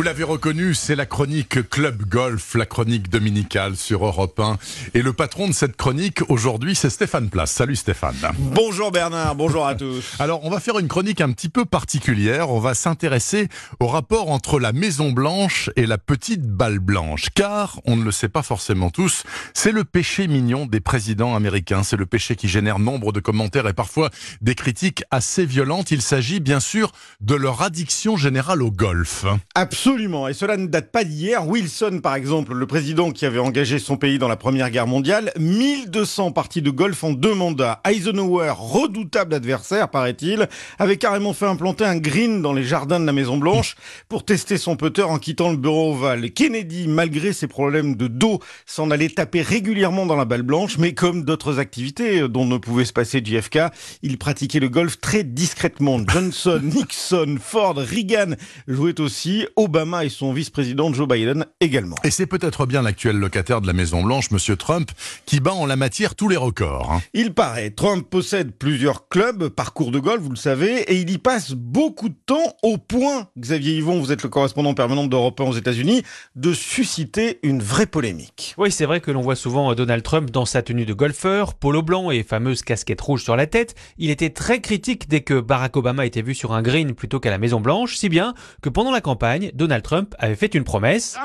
Vous l'avez reconnu, c'est la chronique Club Golf, la chronique dominicale sur Europe 1. Et le patron de cette chronique aujourd'hui, c'est Stéphane Place. Salut Stéphane. Bonjour Bernard, bonjour à tous. Alors, on va faire une chronique un petit peu particulière. On va s'intéresser au rapport entre la Maison Blanche et la petite balle blanche. Car, on ne le sait pas forcément tous, c'est le péché mignon des présidents américains. C'est le péché qui génère nombre de commentaires et parfois des critiques assez violentes. Il s'agit bien sûr de leur addiction générale au golf. Absolument, et cela ne date pas d'hier. Wilson, par exemple, le président qui avait engagé son pays dans la Première Guerre mondiale, 1200 parties de golf en deux mandats. Eisenhower, redoutable adversaire, paraît-il, avait carrément fait implanter un green dans les jardins de la Maison Blanche pour tester son putter en quittant le bureau ovale. Kennedy, malgré ses problèmes de dos, s'en allait taper régulièrement dans la balle blanche, mais comme d'autres activités dont ne pouvait se passer JFK, il pratiquait le golf très discrètement. Johnson, Nixon, Ford, Reagan jouaient aussi Obama et son vice-président Joe Biden également. Et c'est peut-être bien l'actuel locataire de la Maison Blanche, Monsieur Trump, qui bat en la matière tous les records. Hein. Il paraît. Trump possède plusieurs clubs, parcours de golf, vous le savez, et il y passe beaucoup de temps au point, Xavier Yvon, vous êtes le correspondant permanent d'Europe 1 aux États-Unis, de susciter une vraie polémique. Oui, c'est vrai que l'on voit souvent Donald Trump dans sa tenue de golfeur, polo blanc et fameuse casquette rouge sur la tête. Il était très critique dès que Barack Obama était vu sur un green plutôt qu'à la Maison Blanche, si bien que pendant la campagne, Donald Trump avait fait une promesse.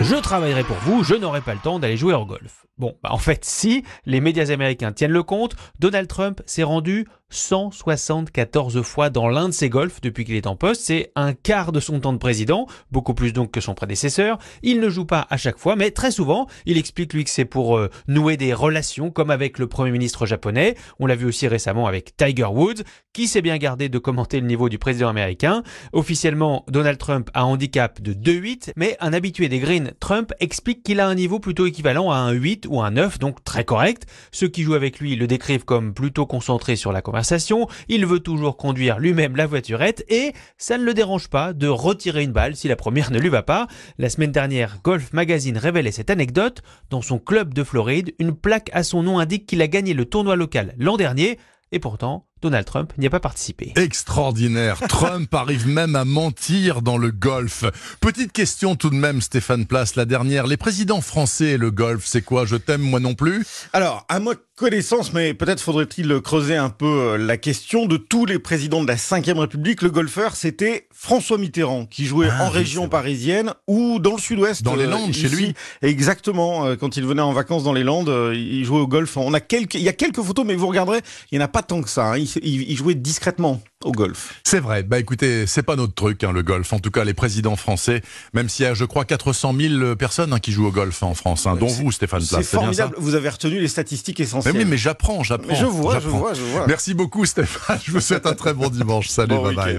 Je travaillerai pour vous, je n'aurai pas le temps d'aller jouer au golf. Bon, bah en fait, si les médias américains tiennent le compte, Donald Trump s'est rendu 174 fois dans l'un de ses golfs depuis qu'il est en poste. C'est un quart de son temps de président, beaucoup plus donc que son prédécesseur. Il ne joue pas à chaque fois, mais très souvent, il explique lui que c'est pour euh, nouer des relations, comme avec le Premier ministre japonais. On l'a vu aussi récemment avec Tiger Woods, qui s'est bien gardé de commenter le niveau du président américain. Officiellement, Donald Trump a un handicap de 2,8, mais un habitué des Greens, Trump, explique qu'il a un niveau plutôt équivalent à un 8 ou un 9, donc très correct. Ceux qui jouent avec lui le décrivent comme plutôt concentré sur la conversation, il veut toujours conduire lui-même la voiturette et ça ne le dérange pas de retirer une balle si la première ne lui va pas. La semaine dernière, Golf Magazine révélait cette anecdote. Dans son club de Floride, une plaque à son nom indique qu'il a gagné le tournoi local l'an dernier et pourtant, Donald Trump n'y a pas participé. Extraordinaire. Trump arrive même à mentir dans le golf. Petite question tout de même, Stéphane Place, la dernière. Les présidents français et le golf, c'est quoi? Je t'aime moi non plus? Alors, à ma connaissance, mais peut-être faudrait-il creuser un peu euh, la question de tous les présidents de la Ve République. Le golfeur, c'était François Mitterrand, qui jouait ah en région parisienne ou dans le sud-ouest. Dans les euh, Landes, chez lui. Exactement. Euh, quand il venait en vacances dans les Landes, il jouait au golf. On a quelques, il y a quelques photos, mais vous regarderez, il n'y en a pas tant que ça. Hein il, jouait discrètement au golf. C'est vrai. Bah écoutez, c'est pas notre truc, hein, le golf. En tout cas, les présidents français, même s'il y a, je crois, 400 000 personnes hein, qui jouent au golf en France, hein, dont vous, Stéphane. C'est formidable. Vous avez retenu les statistiques essentielles. Mais oui, mais j'apprends, j'apprends. Je vois, je vois, je vois. Merci beaucoup, Stéphane. Je vous souhaite un très bon dimanche. Salut, bye bye.